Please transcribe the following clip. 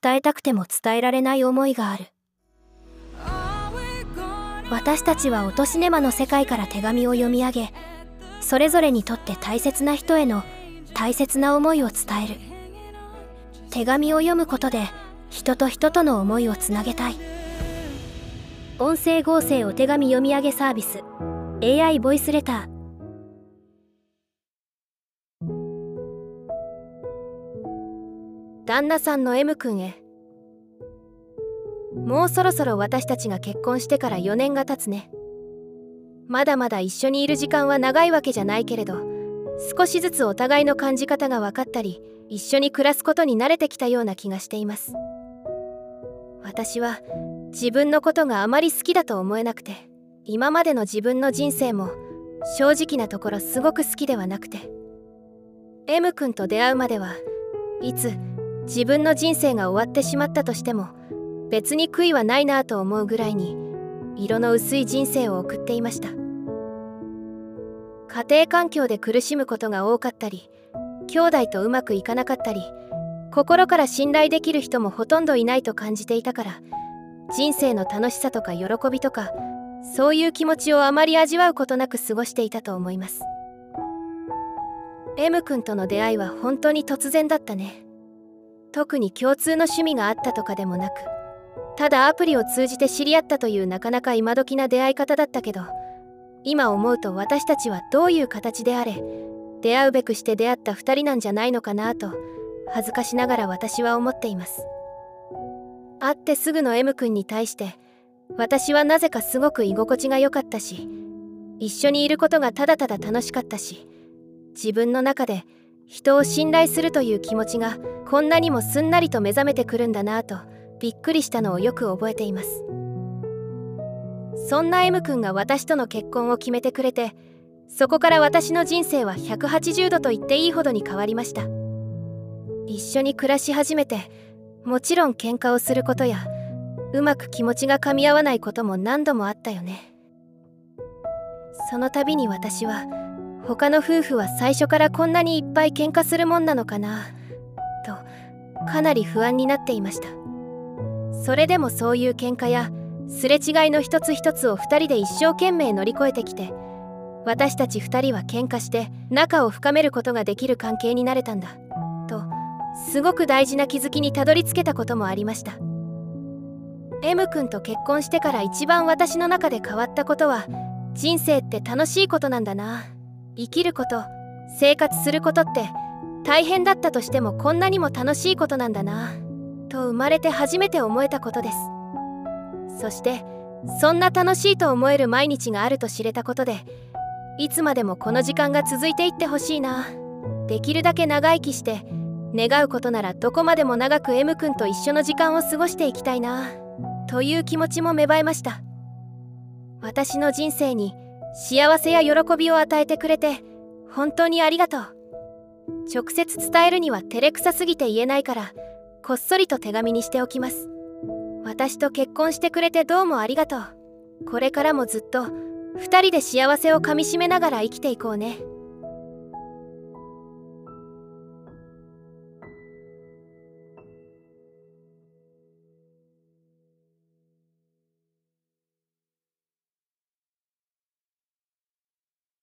伝えたくても伝えられない思いがある。私たちは音シネマの世界から手紙を読み上げそれぞれにとって大切な人への大切な思いを伝える。手紙を読むことで人と人との思いをつなげたい。音声合成お手紙読み上げサービス AI ボイスレター。旦那さんの M 君へ。もうそろそろ私たちが結婚してから4年が経つね。まだまだ一緒にいる時間は長いわけじゃないけれど少しずつお互いの感じ方が分かったり一緒に暮らすことに慣れてきたような気がしています。私は自分のことがあまり好きだと思えなくて今までの自分の人生も正直なところすごく好きではなくて。M 君と出会うまではいつ自分の人生が終わってしまったとしても別に悔いはないなと思うぐらいに色の薄い人生を送っていました。家庭環境で苦しむことが多かったり兄弟とうまくいかなかったり心から信頼できる人もほとんどいないと感じていたから人生の楽しさとか喜びとかそういう気持ちをあまり味わうことなく過ごしていたと思います。M 君との出会いは本当に突然だったね。特に共通の趣味があったとかでもなくただアプリを通じて知り合ったというなかなか今時な出会い方だったけど今思うと私たちはどういう形であれ出会うべくして出会った2人なんじゃないのかなと恥ずかしながら私は思っています。会ってすぐの M 君に対して私はなぜかすごく居心地が良かったし一緒にいることがただただ楽しかったし自分の中で人を信頼するという気持ちがこんなにもすんなりと目覚めてくるんだなとびっくりしたのをよく覚えています。そんな M 君が私との結婚を決めてくれてそこから私の人生は180度と言っていいほどに変わりました。一緒に暮らし始めてもちろん喧嘩をすることやうまく気持ちが噛み合わないことも何度もあったよね。その度に私は他の夫婦は最初からこんなにいっぱい喧嘩するもんなのかな？とかなり不安になっていました。それでもそういう喧嘩やすれ違いの一つ一つを2人で一生懸命乗り越えてきて私たち2人は喧嘩して仲を深めることができる関係になれたんだ。とすごく大事な気づきにたどり着けたこともありました。M 君と結婚してから一番私の中で変わったことは人生って楽しいことなんだな。生きること生活することって大変だったとしてもこんなにも楽しいことなんだなと生まれて初めて思えたことです。そしてそんな楽しいと思える毎日があると知れたことでいつまでもこの時間が続いていってほしいなできるだけ長生きして願うことならどこまでも長く M 君と一緒の時間を過ごしていきたいなという気持ちも芽生えました。私の人生に幸せや喜びを与えてくれて本当にありがとう。直接伝えるには照れくさすぎて言えないからこっそりと手紙にしておきます。私と結婚してくれてどうもありがとう。これからもずっと2人で幸せをかみしめながら生きていこうね。